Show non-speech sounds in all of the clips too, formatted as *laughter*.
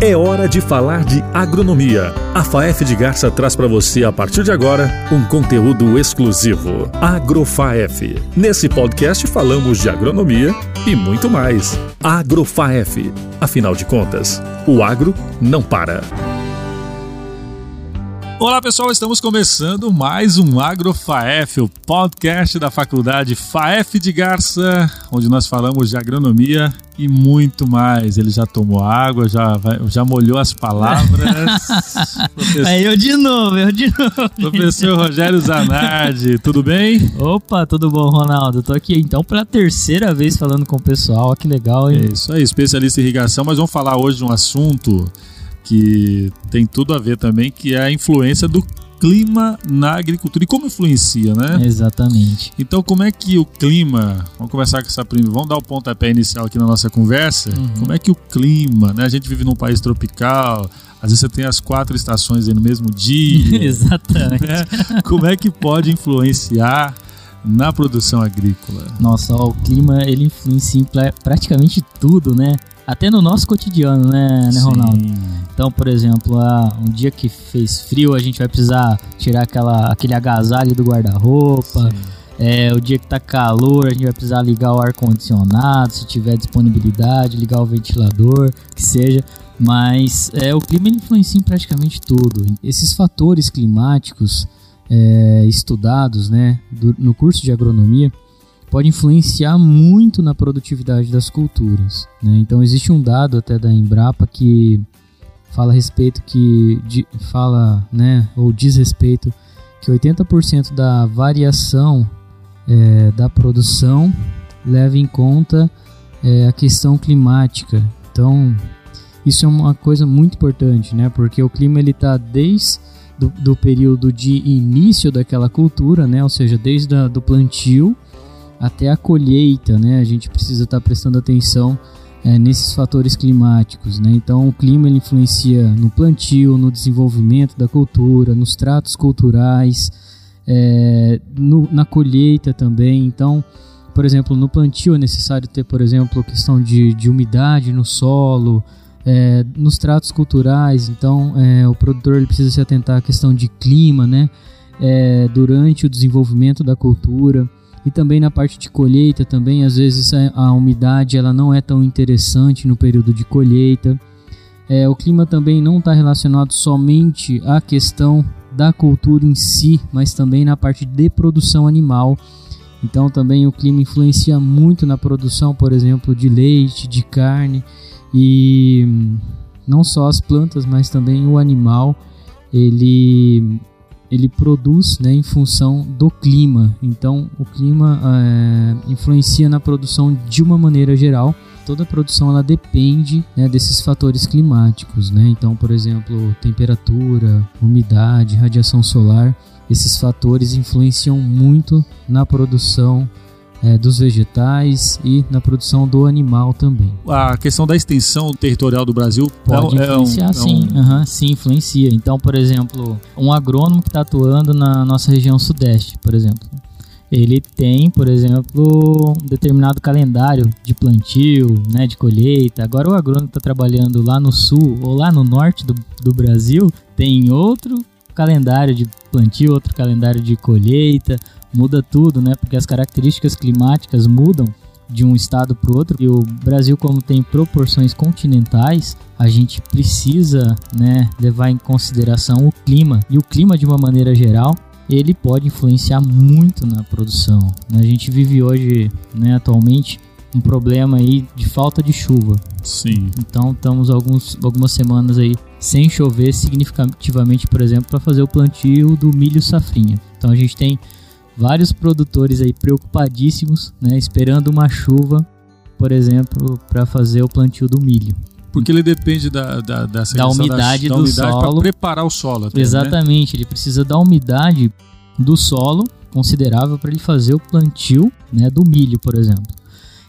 É hora de falar de agronomia. A FAEF de Garça traz para você, a partir de agora, um conteúdo exclusivo. AgroFaef. Nesse podcast falamos de agronomia e muito mais. AgroFaef. Afinal de contas, o agro não para. Olá pessoal, estamos começando mais um AgroFaef, o podcast da Faculdade FAEF de Garça, onde nós falamos de agronomia e muito mais. Ele já tomou água, já, já molhou as palavras. *laughs* Professor... É eu de novo, eu de novo. Professor Rogério Zanardi, tudo bem? Opa, tudo bom, Ronaldo? Tô aqui então pela terceira vez falando com o pessoal, que legal, hein? É isso aí, especialista em irrigação, mas vamos falar hoje de um assunto que tem tudo a ver também, que é a influência do clima na agricultura e como influencia, né? Exatamente. Então, como é que o clima, vamos começar com essa primeira, vamos dar o pontapé inicial aqui na nossa conversa, uhum. como é que o clima, né? A gente vive num país tropical, às vezes você tem as quatro estações aí no mesmo dia. *laughs* Exatamente. Né? Como é que pode influenciar na produção agrícola? Nossa, ó, o clima ele influencia em praticamente tudo, né? Até no nosso cotidiano, né, né Ronaldo? Então, por exemplo, ah, um dia que fez frio, a gente vai precisar tirar aquela, aquele agasalho do guarda-roupa. É, o dia que tá calor, a gente vai precisar ligar o ar-condicionado, se tiver disponibilidade, ligar o ventilador, que seja. Mas é, o clima influencia em praticamente tudo. Esses fatores climáticos é, estudados né, do, no curso de agronomia, pode influenciar muito na produtividade das culturas. Né? Então existe um dado até da Embrapa que fala a respeito que de, fala, né, ou diz respeito que 80% da variação é, da produção leva em conta é, a questão climática. Então isso é uma coisa muito importante, né? Porque o clima ele está desde do, do, período de início daquela cultura, né? Ou seja, desde o do plantio até a colheita, né? A gente precisa estar tá prestando atenção é, nesses fatores climáticos, né? Então, o clima ele influencia no plantio, no desenvolvimento da cultura, nos tratos culturais, é, no, na colheita também. Então, por exemplo, no plantio é necessário ter, por exemplo, questão de, de umidade no solo, é, nos tratos culturais. Então, é, o produtor ele precisa se atentar à questão de clima, né? É, durante o desenvolvimento da cultura e também na parte de colheita também às vezes a, umidade ela não é tão interessante no período de colheita. É, o clima também não está relacionado somente à questão da cultura em si mas também na parte de produção animal. Então também o clima influencia muito na produção por exemplo de leite de carne e não só as plantas mas também o animal. Ele ele produz né, em função do clima. Então, o clima é, influencia na produção de uma maneira geral. Toda a produção ela depende né, desses fatores climáticos. Né? Então, por exemplo, temperatura, umidade, radiação solar. Esses fatores influenciam muito na produção é, dos vegetais e na produção do animal também. A questão da extensão territorial do Brasil pode é, influenciar, é um, sim. É um... Uhum, sim, influencia. Então, por exemplo, um agrônomo que está atuando na nossa região sudeste, por exemplo, ele tem, por exemplo, um determinado calendário de plantio, né, de colheita. Agora o agrônomo que está trabalhando lá no sul ou lá no norte do, do Brasil tem outro calendário de plantio, outro calendário de colheita, muda tudo, né? Porque as características climáticas mudam de um estado para o outro. E o Brasil, como tem proporções continentais, a gente precisa, né, levar em consideração o clima. E o clima, de uma maneira geral, ele pode influenciar muito na produção. Né? A gente vive hoje, né, atualmente, um problema aí de falta de chuva. Sim. Então estamos alguns, algumas semanas aí sem chover significativamente, por exemplo, para fazer o plantio do milho safrinha. Então a gente tem vários produtores aí preocupadíssimos, né, esperando uma chuva, por exemplo, para fazer o plantio do milho. Porque ele depende da, da, da, da umidade da, do umidade solo. Para preparar o solo. Até, né? Exatamente, né? ele precisa da umidade do solo considerável para ele fazer o plantio né, do milho, por exemplo.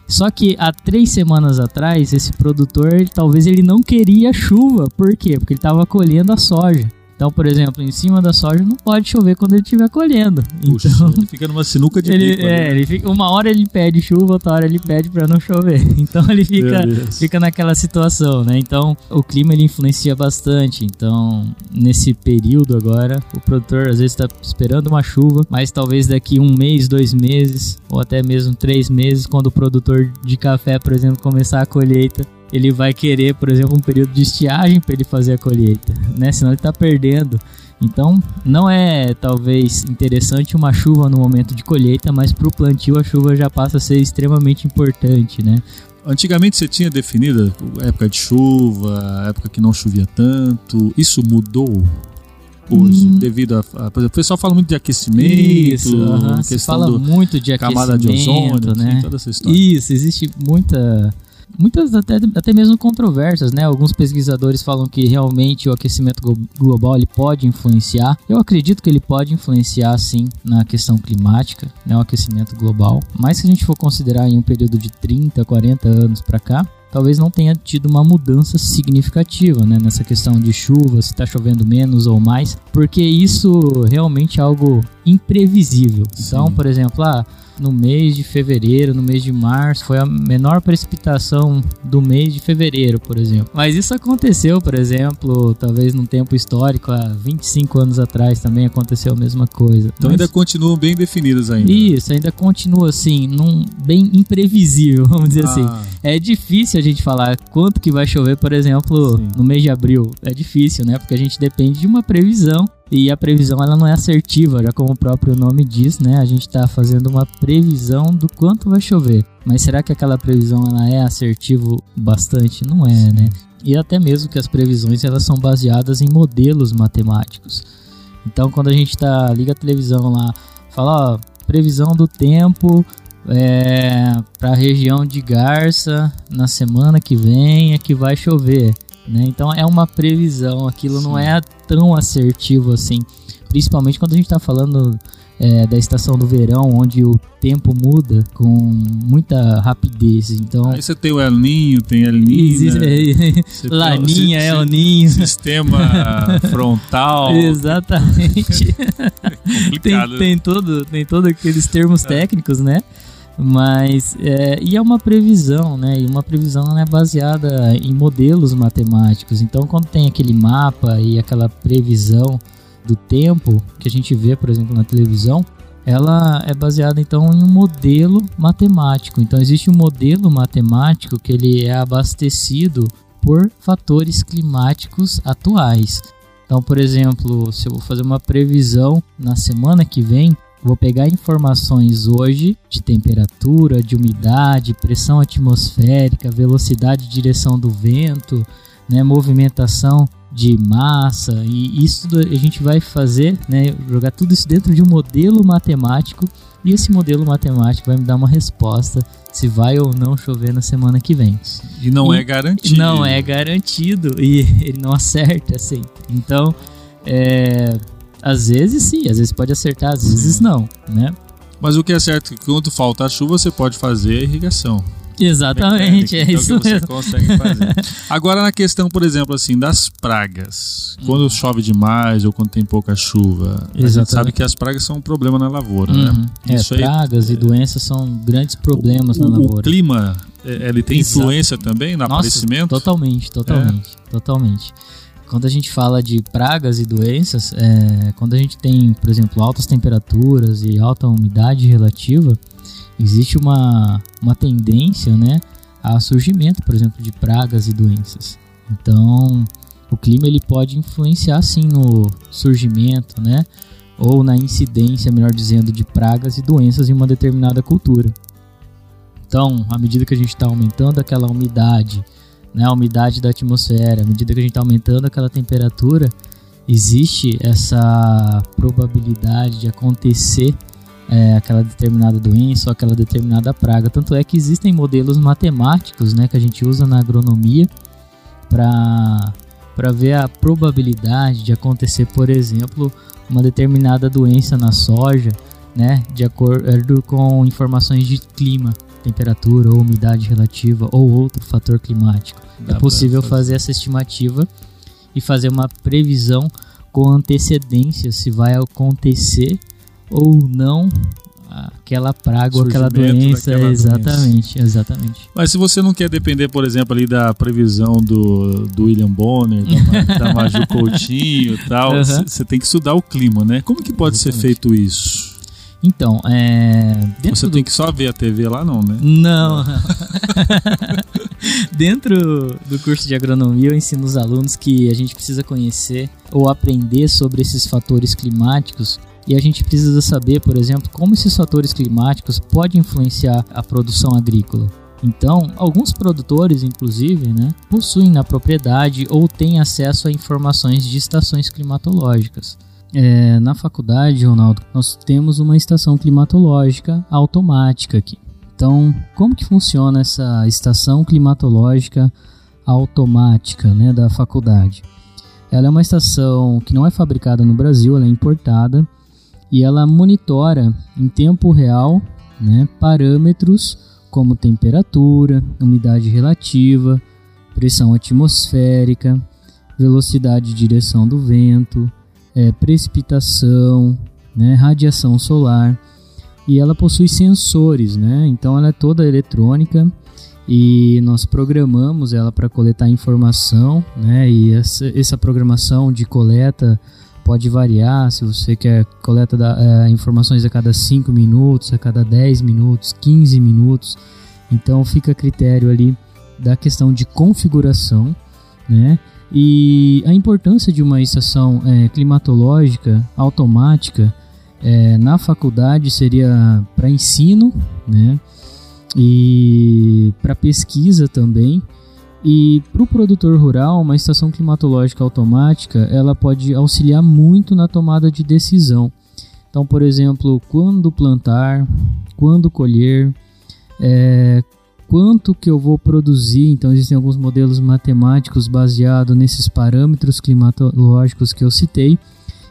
Só que há três semanas atrás, esse produtor, talvez ele não queria chuva. Por quê? Porque ele estava colhendo a soja. Então, por exemplo, em cima da soja não pode chover quando ele estiver colhendo. Puxa, então, ele fica numa sinuca de ele, bico. é, né? ele fica, uma hora ele pede chuva, outra hora ele pede para não chover. *laughs* Então ele fica, fica naquela situação, né? Então o clima ele influencia bastante. Então nesse período agora, o produtor às vezes está esperando uma chuva, mas talvez daqui um mês, dois meses ou até mesmo três meses, quando o produtor de café, por exemplo, começar a colheita, ele vai querer, por exemplo, um período de estiagem para ele fazer a colheita, né? Senão ele está perdendo. Então, não é talvez interessante uma chuva no momento de colheita, mas para o plantio a chuva já passa a ser extremamente importante, né? Antigamente você tinha definido época de chuva, época que não chovia tanto. Isso mudou hoje, Hum. devido a, a- O pessoal fala muito de aquecimento, Isso, se questão fala muito de camada de ozônio, né? assim, toda essa história. Isso, existe muita. Muitas até, até mesmo controvérsias, né? Alguns pesquisadores falam que realmente o aquecimento glo- global ele pode influenciar. Eu acredito que ele pode influenciar sim na questão climática, né? O aquecimento global. Mas se a gente for considerar em um período de 30, 40 anos para cá, talvez não tenha tido uma mudança significativa, né? Nessa questão de chuva, se está chovendo menos ou mais, porque isso realmente é algo imprevisível. Então, Sim. por exemplo, ah, no mês de fevereiro, no mês de março, foi a menor precipitação do mês de fevereiro, por exemplo. Mas isso aconteceu, por exemplo, talvez num tempo histórico, há 25 anos atrás também aconteceu a mesma coisa. Então Mas- ainda continuam bem definidas ainda. Isso, ainda continua assim, num, bem imprevisível, *laughs* vamos dizer assim. Ah, É difícil a gente falar quanto que vai chover, por exemplo, Sim. no mês de abril. É difícil, né? Porque a gente depende de uma previsão e a previsão ela não é assertiva, já como o próprio nome diz, né? A gente está fazendo uma previsão do quanto vai chover. Mas será que aquela previsão ela é assertivo bastante? Não é, né? E até mesmo que as previsões elas são baseadas em modelos matemáticos. Então, quando a gente tá liga a televisão lá, fala, ó, previsão do tempo é, para a região de Garça na semana que vem é que vai chover, né? Então é uma previsão, aquilo não Sim. é tão assertivo assim, principalmente quando a gente está falando é, da estação do verão, onde o tempo muda com muita rapidez. Então Aí você tem o El Ninho, tem El Nina. existe- *laughs* você tem o Laninha, é si- ninho. Sistema *laughs* frontal. Exatamente. *laughs* tem, complicado. tem todo tem todos aqueles termos técnicos, né? Mas é, e é uma previsão, né? E uma previsão é baseada em modelos matemáticos. Então, quando tem aquele mapa e aquela previsão do tempo que a gente vê, por exemplo, na televisão, ela é baseada então em um modelo matemático. Então, existe um modelo matemático que ele é abastecido por fatores climáticos atuais. Então, por exemplo, se eu vou fazer uma previsão na semana que vem, vou pegar informações hoje de temperatura, de umidade, pressão atmosférica, velocidade e direção do vento, né, movimentação de massa e isso a gente vai fazer, né, jogar tudo isso dentro de um modelo matemático e esse modelo matemático vai me dar uma resposta se vai ou não chover na semana que vem. E não E é garantido. Não é garantido e *laughs* ele não acerta sempre. Então, é, às vezes sim, às vezes pode acertar, às vezes Sim. não, né? Mas o que é certo é que quando falta chuva, você pode fazer a irrigação. Exatamente, mecânica, é então, isso que você mesmo. consegue fazer. *laughs* Agora na questão, por exemplo, assim, das pragas. Quando chove demais ou quando tem pouca chuva, a gente Exatamente. sabe que as pragas são um problema na lavoura, Uhum. né? É, Isso aí- pragas e doenças são grandes problemas o, na o lavoura. clima, é, ele tem Exato. influência também no Nossa, aparecimento? Totalmente, totalmente, totalmente. Quando a gente fala de pragas e doenças, é, quando a gente tem, por exemplo, altas temperaturas e alta umidade relativa, existe uma, uma tendência, né, a surgimento, por exemplo, de pragas e doenças. Então, o clima ele pode influenciar sim no surgimento, né, ou na incidência, melhor dizendo, de pragas e doenças em uma determinada cultura. Então, à medida que a gente está aumentando aquela umidade, né, a umidade da atmosfera, à medida que a gente está aumentando aquela temperatura, existe essa probabilidade de acontecer é, aquela determinada doença ou aquela determinada praga. Tanto é que existem modelos matemáticos né, que a gente usa na agronomia para ver a probabilidade de acontecer, por exemplo, uma determinada doença na soja, né, de acordo com informações de clima, temperatura ou umidade relativa ou outro fator climático. Dá é pra possível fazer essa estimativa e fazer uma previsão com antecedência se vai acontecer ou não aquela praga ou aquela doença. Exatamente, doença. exatamente. Mas se você não quer depender, por exemplo, ali da previsão do, do William Bonner, da, da Maju Coutinho e tal, *laughs* você uhum. tem que estudar o clima, né? Como que pode exatamente. ser feito isso? Então, é. Você do... tem que só ver a TV lá, não, né? Não. *laughs* dentro do curso de agronomia, eu ensino os alunos que a gente precisa conhecer ou aprender sobre esses fatores climáticos e a gente precisa saber, por exemplo, como esses fatores climáticos podem influenciar a produção agrícola. Então, alguns produtores, inclusive, né, possuem na propriedade ou têm acesso a informações de estações climatológicas. É, na faculdade, Ronaldo, nós temos uma estação climatológica automática aqui. Então, como que funciona essa estação climatológica automática né, da faculdade? Ela é uma estação que não é fabricada no Brasil, ela é importada e ela monitora em tempo real né, parâmetros como temperatura, umidade relativa, pressão atmosférica, velocidade e direção do vento, é, precipitação, né, radiação solar e ela possui sensores, né? Então ela é toda eletrônica e nós programamos ela para coletar informação, né? E essa, essa programação de coleta pode variar, se você quer coleta da, é, informações a cada 5 minutos, a cada 10 minutos, 15 minutos. Então fica a critério ali da questão de configuração, né? E a importância de uma estação é, climatológica automática é, na faculdade seria para ensino, né? E para pesquisa também. E para o produtor rural, uma estação climatológica automática ela pode auxiliar muito na tomada de decisão. Então, por exemplo, quando plantar, quando colher, é, quanto que eu vou produzir. Então existem alguns modelos matemáticos baseados nesses parâmetros climatológicos que eu citei,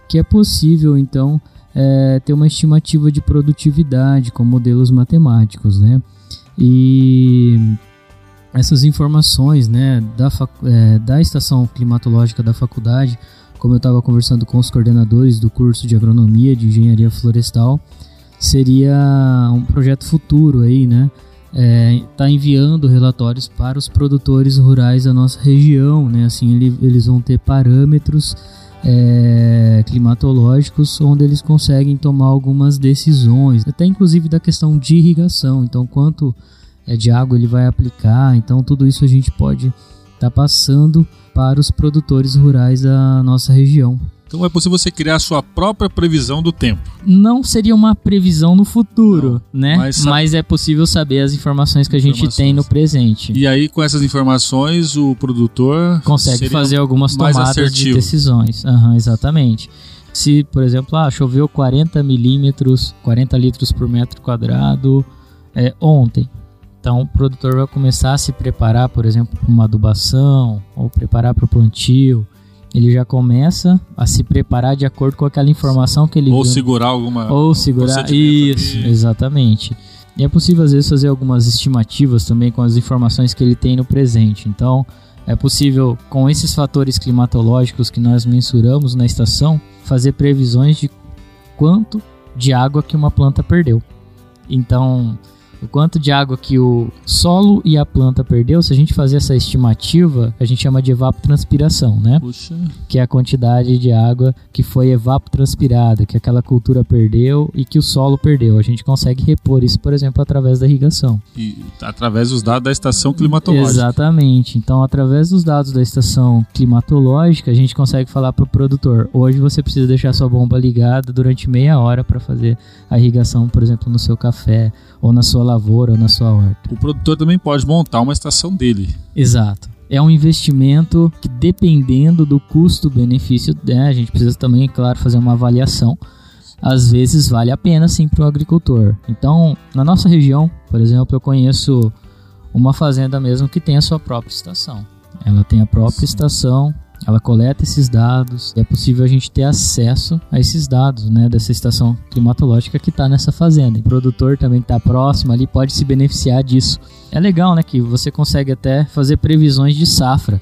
que é possível então é, ter uma estimativa de produtividade com modelos matemáticos, né? E essas informações, né, da, é, da estação climatológica da faculdade, como eu estava conversando com os coordenadores do curso de agronomia de engenharia florestal, seria um projeto futuro aí, né? Está é, tá enviando relatórios para os produtores rurais da nossa região, né? Assim, ele, eles vão ter parâmetros é, climatológicos onde eles conseguem tomar algumas decisões, até inclusive da questão de irrigação. Então, quanto é, de água ele vai aplicar? Então, tudo isso a gente pode estar tá passando para os produtores rurais da nossa região. Então é possível você criar a sua própria previsão do tempo. Não seria uma previsão no futuro, Não, né? Mas, mas, é possível saber as informações que a gente tem no presente. E aí, com essas informações, o produtor consegue fazer algumas tomadas de decisões. Uhum, exatamente. Se, por exemplo, ah, choveu 40 milímetros, 40 litros por metro quadrado é, ontem. Então, o produtor vai começar a se preparar, por exemplo, para uma adubação ou preparar para o plantio ele já começa a se preparar de acordo com aquela informação que ele ou viu. segurar alguma ou segurar isso exatamente. E é possível às vezes fazer algumas estimativas também com as informações que ele tem no presente. Então é possível com esses fatores climatológicos que nós mensuramos na estação fazer previsões de quanto de água que uma planta perdeu. Então o quanto de água que o solo e a planta perdeu, se a gente fazer essa estimativa, a gente chama de evapotranspiração, né? Puxa. Que é a quantidade de água que foi evapotranspirada, que aquela cultura perdeu e que o solo perdeu. A gente consegue repor isso, por exemplo, através da irrigação. E através dos dados da estação climatológica. Exatamente. Então, através dos dados da estação climatológica, a gente consegue falar para o produtor: hoje você precisa deixar sua bomba ligada durante meia hora para fazer a irrigação, por exemplo, no seu café ou na sua lavoura ou na sua horta. O produtor também pode montar uma estação dele. Exato. É um investimento que, dependendo do custo-benefício, né, a gente precisa também, claro, fazer uma avaliação. Às vezes vale a pena sim para o agricultor. Então, na nossa região, por exemplo, eu conheço uma fazenda mesmo que tem a sua própria estação. Ela tem a própria sim. estação, ela coleta esses dados e é possível a gente ter acesso a esses dados, né, dessa estação climatológica que está nessa fazenda. O produtor também está próximo ali pode se beneficiar disso. É legal, né, que você consegue até fazer previsões de safra.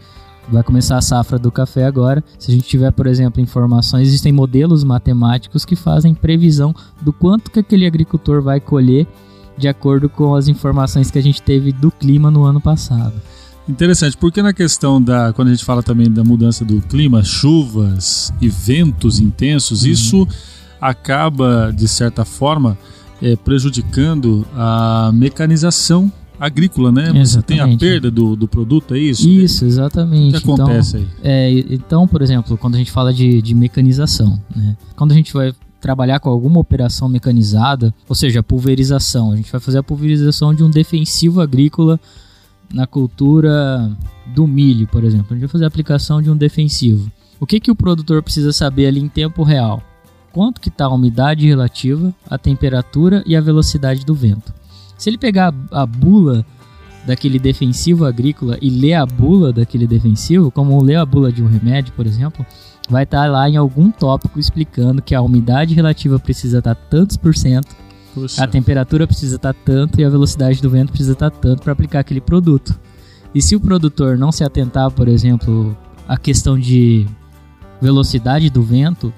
vai começar a safra do café agora. Se a gente tiver, por exemplo, informações, existem modelos matemáticos que fazem previsão do quanto que aquele agricultor vai colher de acordo com as informações que a gente teve do clima no ano passado. Interessante, porque na questão da. Quando a gente fala também da mudança do clima, chuvas e ventos intensos, uhum. isso acaba, de certa forma, é, prejudicando a mecanização agrícola, né? Exatamente. Você tem a perda do, do produto, é isso? Isso, exatamente. O que acontece então, aí? É, então, por exemplo, quando a gente fala de, de mecanização, né? Quando a gente vai trabalhar com alguma operação mecanizada, ou seja, pulverização, a gente vai fazer a pulverização de um defensivo agrícola na cultura do milho, por exemplo. A gente vai fazer a aplicação de um defensivo. O que, que o produtor precisa saber ali em tempo real? Quanto que está a umidade relativa, a temperatura e a velocidade do vento. Se ele pegar a bula daquele defensivo agrícola e ler a bula daquele defensivo, como ler a bula de um remédio, por exemplo, vai estar tá lá em algum tópico explicando que a umidade relativa precisa estar tá tantos por cento, A temperatura precisa estar tá tanto e a velocidade do vento precisa estar tanto para aplicar aquele produto. E se o produtor não se atentar, por exemplo, à questão de velocidade do vento,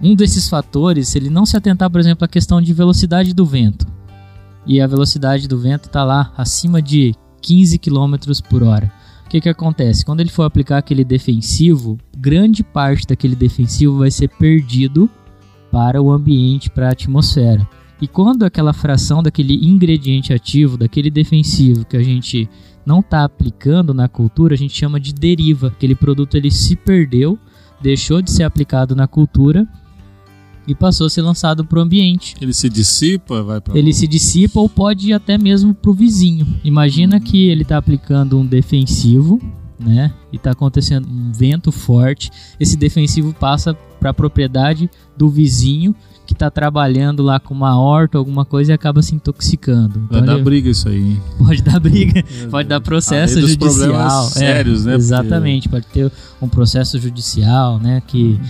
um desses fatores, se ele não se atentar, por exemplo, à questão de velocidade do vento, e a velocidade do vento está lá acima de 15 km por hora. O que, que acontece? Quando ele for aplicar aquele defensivo, grande parte daquele defensivo vai ser perdido para o ambiente, para a atmosfera. E quando aquela fração daquele ingrediente ativo, daquele defensivo que a gente não está aplicando na cultura, a gente chama de deriva. Aquele produto ele se perdeu, deixou de ser aplicado na cultura e passou a ser lançado para o ambiente. Ele se dissipa, vai para Ele se dissipa ou pode ir até mesmo para o vizinho. Imagina que ele está aplicando um defensivo, né? E está acontecendo um vento forte. Esse defensivo passa para a propriedade do vizinho que está trabalhando lá com uma horta, alguma coisa e acaba se intoxicando. Então, Vai dar briga isso aí. *laughs* Pode dar briga, pode dar processo Além judicial. É, sérios, né? Exatamente, Porque... pode ter um processo judicial, né? Que,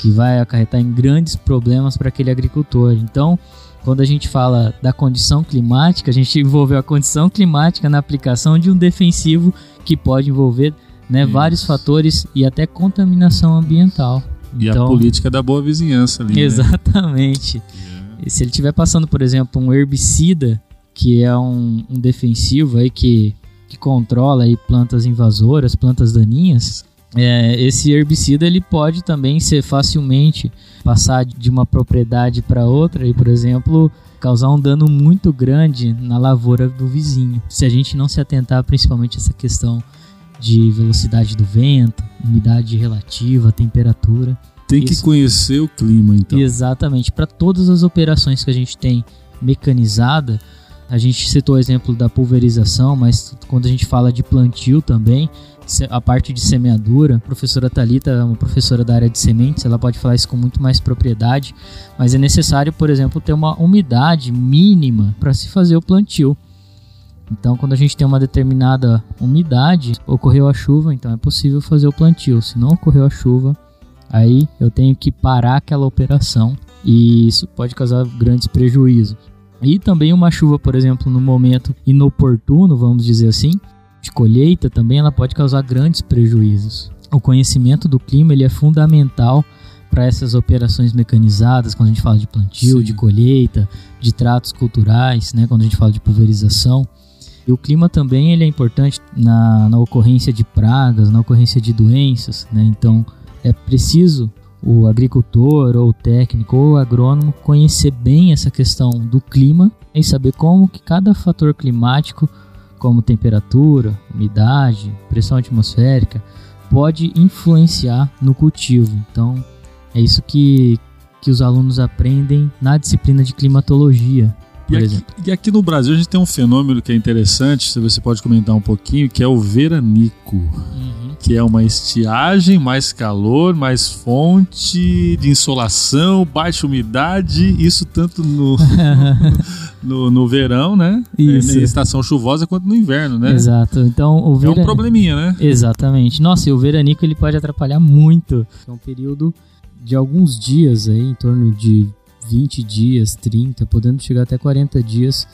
que vai acarretar em grandes problemas para aquele agricultor. Então, quando a gente fala da condição climática, a gente *laughs* envolveu a condição climática na aplicação de um defensivo que pode envolver né, vários fatores e até contaminação ambiental. E então, a política da boa vizinhança ali. Né? Exatamente. Né? Se ele estiver passando, por exemplo, um herbicida, que é um, um defensivo aí que, que controla aí plantas invasoras, plantas daninhas, é, esse herbicida ele pode também ser facilmente passar de uma propriedade para outra e, por exemplo, causar um dano muito grande na lavoura do vizinho. Se a gente não se atentar principalmente a essa questão de velocidade do vento, umidade relativa, temperatura. Tem que conhecer o clima, então. Exatamente. Para todas as operações que a gente tem mecanizada, a gente citou o exemplo da pulverização, mas quando a gente fala de plantio também, a parte de semeadura, a professora Talita é uma professora da área de sementes, ela pode falar isso com muito mais propriedade, mas é necessário, por exemplo, ter uma umidade mínima para se fazer o plantio. Então, quando a gente tem uma determinada umidade, ocorreu a chuva, então é possível fazer o plantio. Se não ocorreu a chuva, aí eu tenho que parar aquela operação e isso pode causar grandes prejuízos. E também uma chuva, por exemplo, no momento inoportuno, vamos dizer assim, de colheita também ela pode causar grandes prejuízos. O conhecimento do clima ele é fundamental para essas operações mecanizadas, quando a gente fala de plantio, Sim. de colheita, de tratos culturais, né, quando a gente fala de pulverização. E o clima também ele é importante na, na ocorrência de pragas, na ocorrência de doenças, né? Então é preciso o agricultor ou o técnico ou o agrônomo conhecer bem essa questão do clima e saber como que cada fator climático, como temperatura, umidade, pressão atmosférica, pode influenciar no cultivo. Então é isso que, que os alunos aprendem na disciplina de climatologia por e exemplo. Aqui, e aqui no Brasil a gente tem um fenômeno que é interessante, se você pode comentar um pouquinho, que é o veranico. Uhum. Que é uma estiagem, mais calor, mais fonte de insolação, baixa umidade, isso tanto no, *laughs* no, no, verão, né? Isso. Na estação chuvosa quanto no inverno, né? Exato. Então o veran... É um probleminha, né? Exatamente. Nossa, e o veranico ele pode atrapalhar muito. É um período de alguns dias aí, em torno de 20 dias, 30, podendo chegar até 40 dias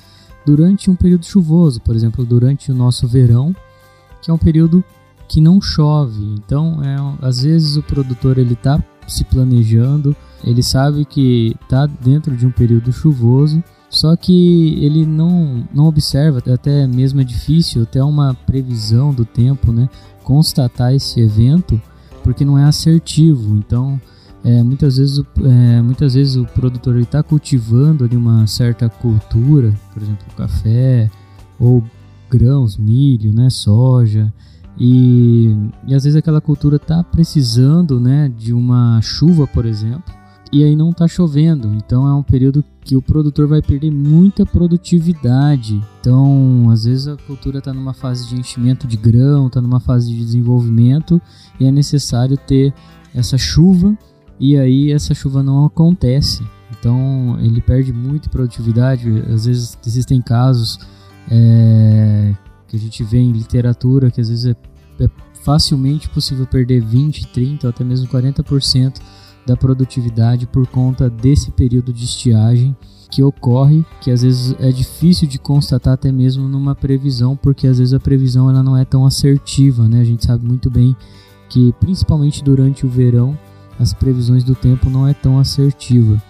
durante um período chuvoso, por exemplo, durante o nosso verão, que é um período que não chove. Então, é, às vezes o produtor ele está se planejando, ele sabe que está dentro de um período chuvoso, só que ele não, não observa, até mesmo é difícil, até uma previsão do tempo, né? Constatar esse evento, porque não é assertivo. Então, é, muitas, vezes, é, muitas vezes o produtor está cultivando ali uma certa cultura, por exemplo, café ou grãos, milho, né, soja, e, e às vezes aquela cultura está precisando né, de uma chuva, por exemplo, e aí não está chovendo. Então é um período que o produtor vai perder muita produtividade. Então, às vezes a cultura está numa fase de enchimento de grão, está numa fase de desenvolvimento e é necessário ter essa chuva e aí essa chuva não acontece. Então ele perde muito produtividade. Às vezes existem casos é, que a gente vê em literatura que às vezes é, é facilmente possível perder 20, 30 ou até mesmo 40% da produtividade por conta desse período de estiagem que ocorre, que às vezes é difícil de constatar até mesmo numa previsão, porque às vezes a previsão ela não é tão assertiva, né? A gente sabe muito bem que principalmente durante o verão as previsões do tempo não é tão assertiva.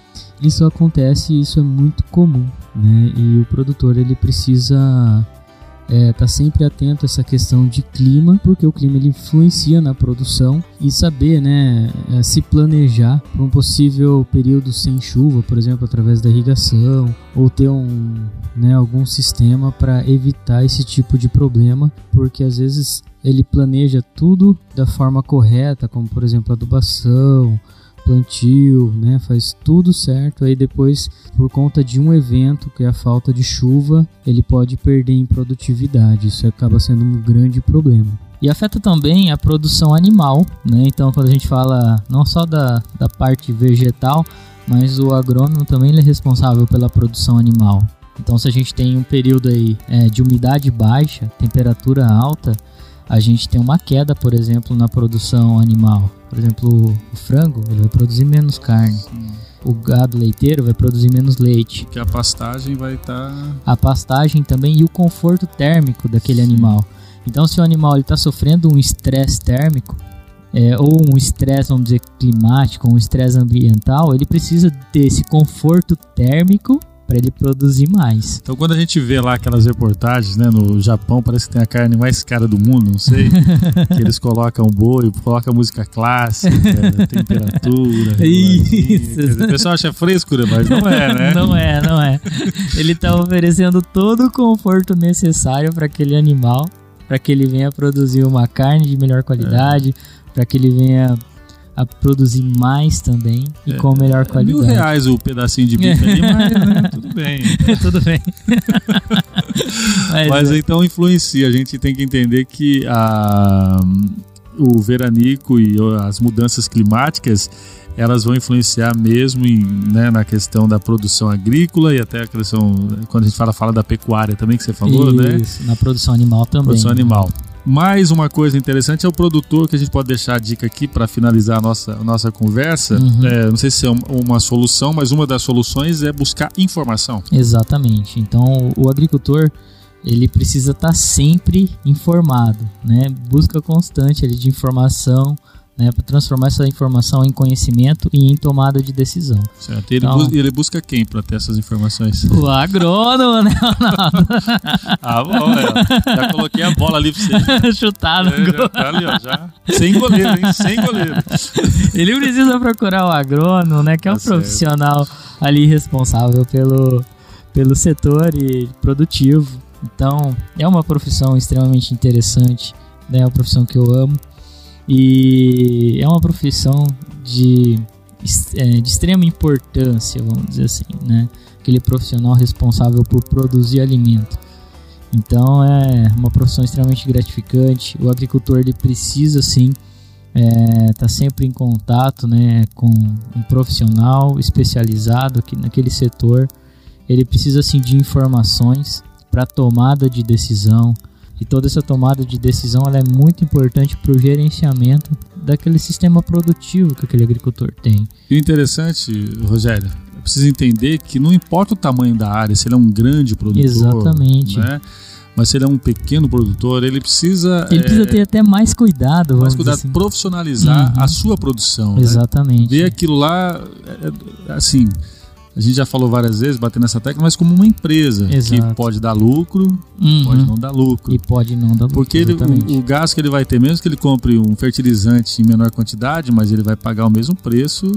Isso acontece e isso é muito comum, né? E o produtor ele precisa é, tá sempre atento a essa questão de clima, porque o clima ele influencia na produção e saber, né, é, se planejar para um possível período sem chuva, por exemplo, através da irrigação, ou ter um, né, algum sistema para evitar esse tipo de problema, porque às vezes ele planeja tudo da forma correta, como por exemplo adubação, plantio, né, faz tudo certo. Aí depois, por conta de um evento, que é a falta de chuva, ele pode perder em produtividade. Isso acaba sendo um grande problema. E afeta também a produção animal, né? Então, quando a gente fala não só da, da parte vegetal, mas o agrônomo também é responsável pela produção animal. Então, se a gente tem um período aí é, de umidade baixa, temperatura alta, a gente tem uma queda, por exemplo, na produção animal. Por exemplo, o frango ele vai produzir menos carne. Sim. O gado leiteiro vai produzir menos leite. Porque a pastagem vai estar. Tá... A pastagem também e o conforto térmico daquele Sim. animal. Então, se o animal está sofrendo um estresse térmico, é, ou um estresse, vamos dizer, climático, um estresse ambiental, ele precisa ter esse conforto térmico para ele produzir mais. Então, quando a gente vê lá aquelas reportagens, né, no Japão, parece que tem a carne mais cara do mundo, não sei, *laughs* que eles colocam boi, colocam música clássica, *laughs* temperatura. Isso. O pessoal acha frescura, mas não é, né? não é, não é. Ele está oferecendo todo o conforto necessário para aquele animal, para que ele venha produzir uma carne de melhor qualidade, é. para que ele venha a produzir mais também e é, com melhor qualidade. Mil reais o pedacinho de bife *laughs* ali, mas né, bem. *laughs* tudo bem. *laughs* mas, mas é. então influencia. A gente tem que entender que a, o veranico e as mudanças climáticas elas vão influenciar mesmo em, né, na questão da produção agrícola e até a questão, quando a gente fala, fala da pecuária também, que você falou, né? Isso, né? na produção animal também. Produção animal. Mais uma coisa interessante é o produtor, que a gente pode deixar a dica aqui para finalizar a nossa, a nossa conversa. Uhum. É, não sei se é uma solução, mas uma das soluções é buscar informação. Exatamente. Então, o agricultor ele precisa estar tá sempre informado, né? Busca constante ali de informação, né, para transformar essa informação em conhecimento e em tomada de decisão. Certo. E ele, então, ele busca quem para ter essas informações? O agrônomo, né, Ronaldo? *laughs* ah, bom, é. já coloquei a bola ali para você. *laughs* Chutado. É, já tá ali, ó, já. Sem goleiro, hein? Sem goleiro. *laughs* ele precisa procurar o agrônomo, né, que é tá um certo. profissional ali responsável pelo, pelo setor e produtivo. Então, é uma profissão extremamente interessante, né, é uma profissão que eu amo. E é uma profissão de, é, de extrema importância, vamos dizer assim, né? Aquele profissional responsável por produzir alimento. Então é uma profissão extremamente gratificante. O agricultor ele precisa sim estar é, tá sempre em contato né, com um profissional especializado aqui naquele setor. Ele precisa sim de informações para tomada de decisão, e toda essa tomada de decisão ela é muito importante para o gerenciamento daquele sistema produtivo que aquele agricultor tem. E o interessante, Rogério, precisa entender que não importa o tamanho da área, se ele é um grande produtor, Exatamente. Né? Mas se ele é um pequeno produtor, ele precisa. Ele precisa ter até mais cuidado, mais cuidado, assim. profissionalizar Uhum. a sua produção. né? Exatamente. Ver aquilo lá, é, é, assim, a gente já falou várias vezes, batendo nessa tecla, mas como uma empresa que Exato. pode dar lucro, Uhum. pode não dar lucro. E pode não dar lucro, Porque ele- o, o gasto que ele vai ter, mesmo que ele compre um fertilizante em menor quantidade, mas ele vai pagar o mesmo preço,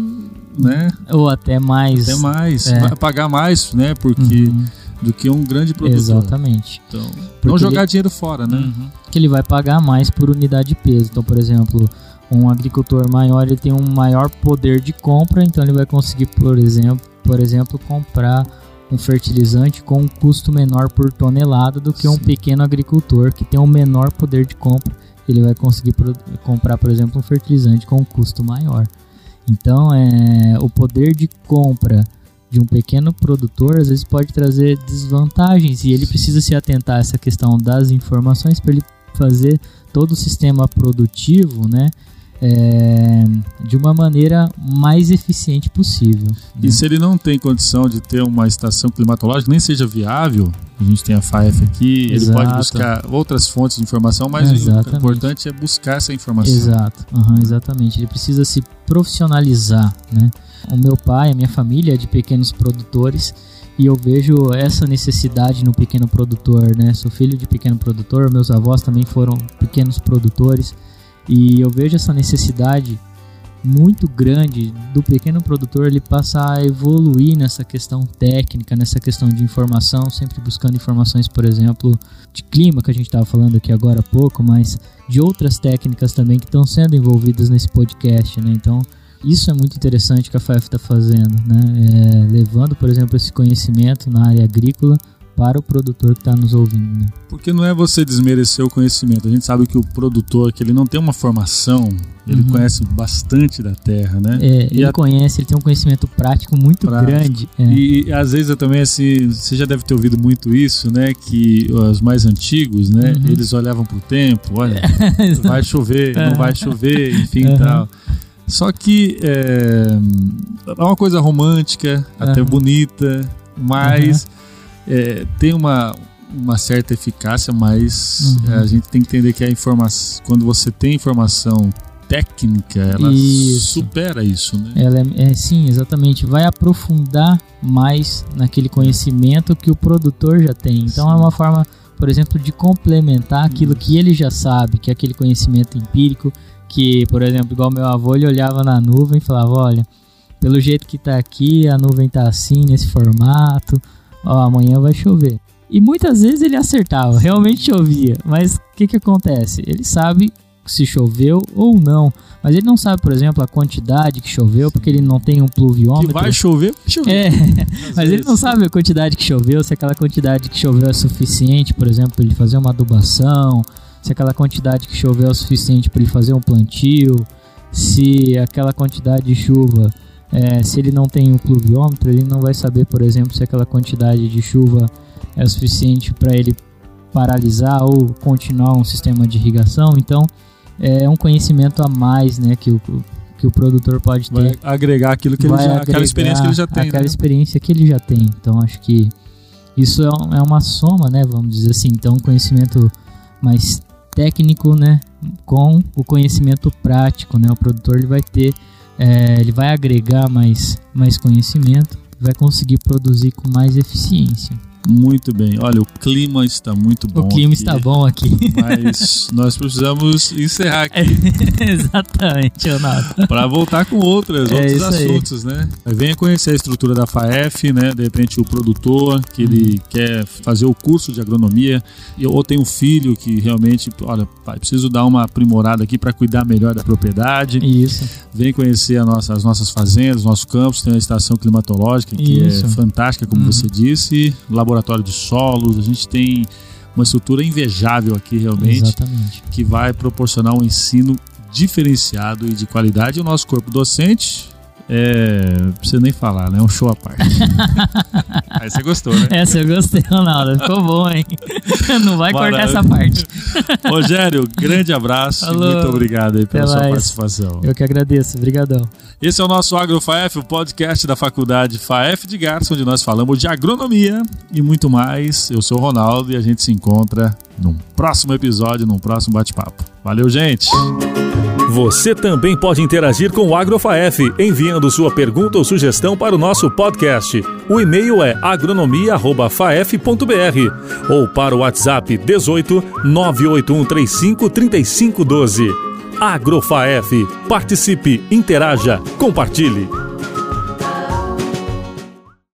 né? Ou até mais. Até mais. É. Vai pagar mais, né? Porque Uhum. do que um grande produtor. Exatamente. Então, não jogar ele- dinheiro fora, né? Uhum. Que ele vai pagar mais por unidade de peso. Então, por exemplo, um agricultor maior ele tem um maior poder de compra, então ele vai conseguir, por exemplo, por exemplo, comprar um fertilizante com um custo menor por tonelada do que um Sim. pequeno agricultor que tem um menor poder de compra. Ele vai conseguir comprar, por exemplo, um fertilizante com um custo maior. Então, é, o poder de compra de um pequeno produtor às vezes pode trazer desvantagens e ele precisa se atentar a essa questão das informações para ele fazer todo o sistema produtivo, né, é, de uma maneira mais eficiente possível. né? E se ele não tem condição de ter uma estação climatológica, nem seja viável, a gente tem a FAEF aqui, ele Exato. pode buscar outras fontes de informação, mas o Exatamente. importante é buscar essa informação. Exato, aham, exatamente. Ele precisa se profissionalizar, né? O meu pai, a minha família é de pequenos produtores e eu vejo essa necessidade no pequeno produtor, né? Sou filho de pequeno produtor, meus avós também foram pequenos produtores e eu vejo essa necessidade muito grande do pequeno produtor ele passar a evoluir nessa questão técnica, nessa questão de informação, sempre buscando informações, por exemplo, de clima que a gente estava falando aqui agora há pouco, mas de outras técnicas também que estão sendo envolvidas nesse podcast, né? Então, isso é muito interessante que a FAF está fazendo, né? É, levando, por exemplo, esse conhecimento na área agrícola para o produtor que está nos ouvindo. Né? Porque não é você desmerecer o conhecimento. A gente sabe que o produtor, que ele não tem uma formação, ele Uhum. conhece bastante da terra, né? É, E ele a- conhece, ele tem um conhecimento prático muito Prático. grande. é. E às vezes eu também assim, você já deve ter ouvido muito isso, né? Que os mais antigos, né? Uhum. Eles olhavam pro tempo, olha, *laughs* vai chover, não vai chover, enfim Uhum. tal. Só que é, é uma coisa romântica, até Uhum. bonita, mas é, tem uma, uma certa eficácia, mas Uhum. é, a gente tem que entender que a informação, quando você tem informação técnica, ela Isso. supera isso, né? Ela é, é, sim, exatamente. Vai aprofundar mais naquele conhecimento que o produtor já tem. Então Sim. é uma forma, por exemplo, de complementar aquilo que ele já sabe, que é aquele conhecimento empírico. Que, por exemplo, igual meu avô, ele olhava na nuvem e falava: Olha, pelo jeito que tá aqui, a nuvem tá assim, nesse formato, ó, amanhã vai chover. E muitas vezes ele acertava, realmente chovia. Mas o que, que acontece? Ele sabe se choveu ou não. Mas ele não sabe, por exemplo, a quantidade que choveu, porque ele não tem um Que pluviômetro. vai chover, chover. É, *laughs* mas ele não sabe a quantidade que choveu, se aquela quantidade que choveu é suficiente, por exemplo, para ele fazer uma adubação, se aquela quantidade que choveu é suficiente para ele fazer um plantio, se aquela quantidade de chuva, é, se ele não tem um pluviômetro, ele não vai saber, por exemplo, se aquela quantidade de chuva é suficiente para ele paralisar ou continuar um sistema de irrigação. Então, é um conhecimento a mais, né, que o, que o produtor pode ter Vai agregar aquilo que ele vai já, aquela experiência que ele já tem, aquela né? experiência que ele já tem. Então acho que isso é, um- é uma soma, né? Vamos dizer assim. Então um conhecimento mais técnico, né? Com o conhecimento prático, né? O produtor ele vai ter, é, ele vai agregar mais, mais conhecimento, vai conseguir produzir com mais eficiência. Muito bem. Olha, o clima está muito bom. o clima aqui, está bom aqui. Mas *laughs* nós precisamos encerrar aqui *laughs* Exatamente, Leonardo. para voltar com outras, É outros isso aí. assuntos, né? Venha conhecer a estrutura da FAEF, né? De repente o produtor que ele Uhum. quer fazer o curso de agronomia ou tem um filho que realmente, olha, pai, preciso dar uma aprimorada aqui para cuidar melhor da propriedade. Isso. Vem conhecer nossa- as nossas fazendas, nosso campus, tem a estação climatológica que Isso. é fantástica, como Uhum. você disse, laboratório de solos, a gente tem uma estrutura invejável aqui realmente, Exatamente. que vai proporcionar um ensino diferenciado e de qualidade. E o nosso corpo docente é, não precisa nem falar, né? É um show à parte. *laughs* Aí você gostou, né? Essa eu gostei, Ronaldo. Ficou bom, hein? *laughs* Não vai cortar essa parte. Rogério, grande abraço Falou. e muito obrigado aí pela Até sua mais. participação. Eu que agradeço. Obrigadão. Esse é o nosso AgroFaef, o podcast da Faculdade FAEF de Garça, onde nós falamos de agronomia e muito mais. Eu sou o Ronaldo e a gente se encontra num próximo episódio, num próximo bate-papo. Valeu, gente! Você também pode interagir com o AgroFaef, enviando sua pergunta ou sugestão para o nosso podcast. O e-mail é agronomia@faef.br ou para o WhatsApp 18 98135 3512. AgroFaef. Participe, interaja, compartilhe.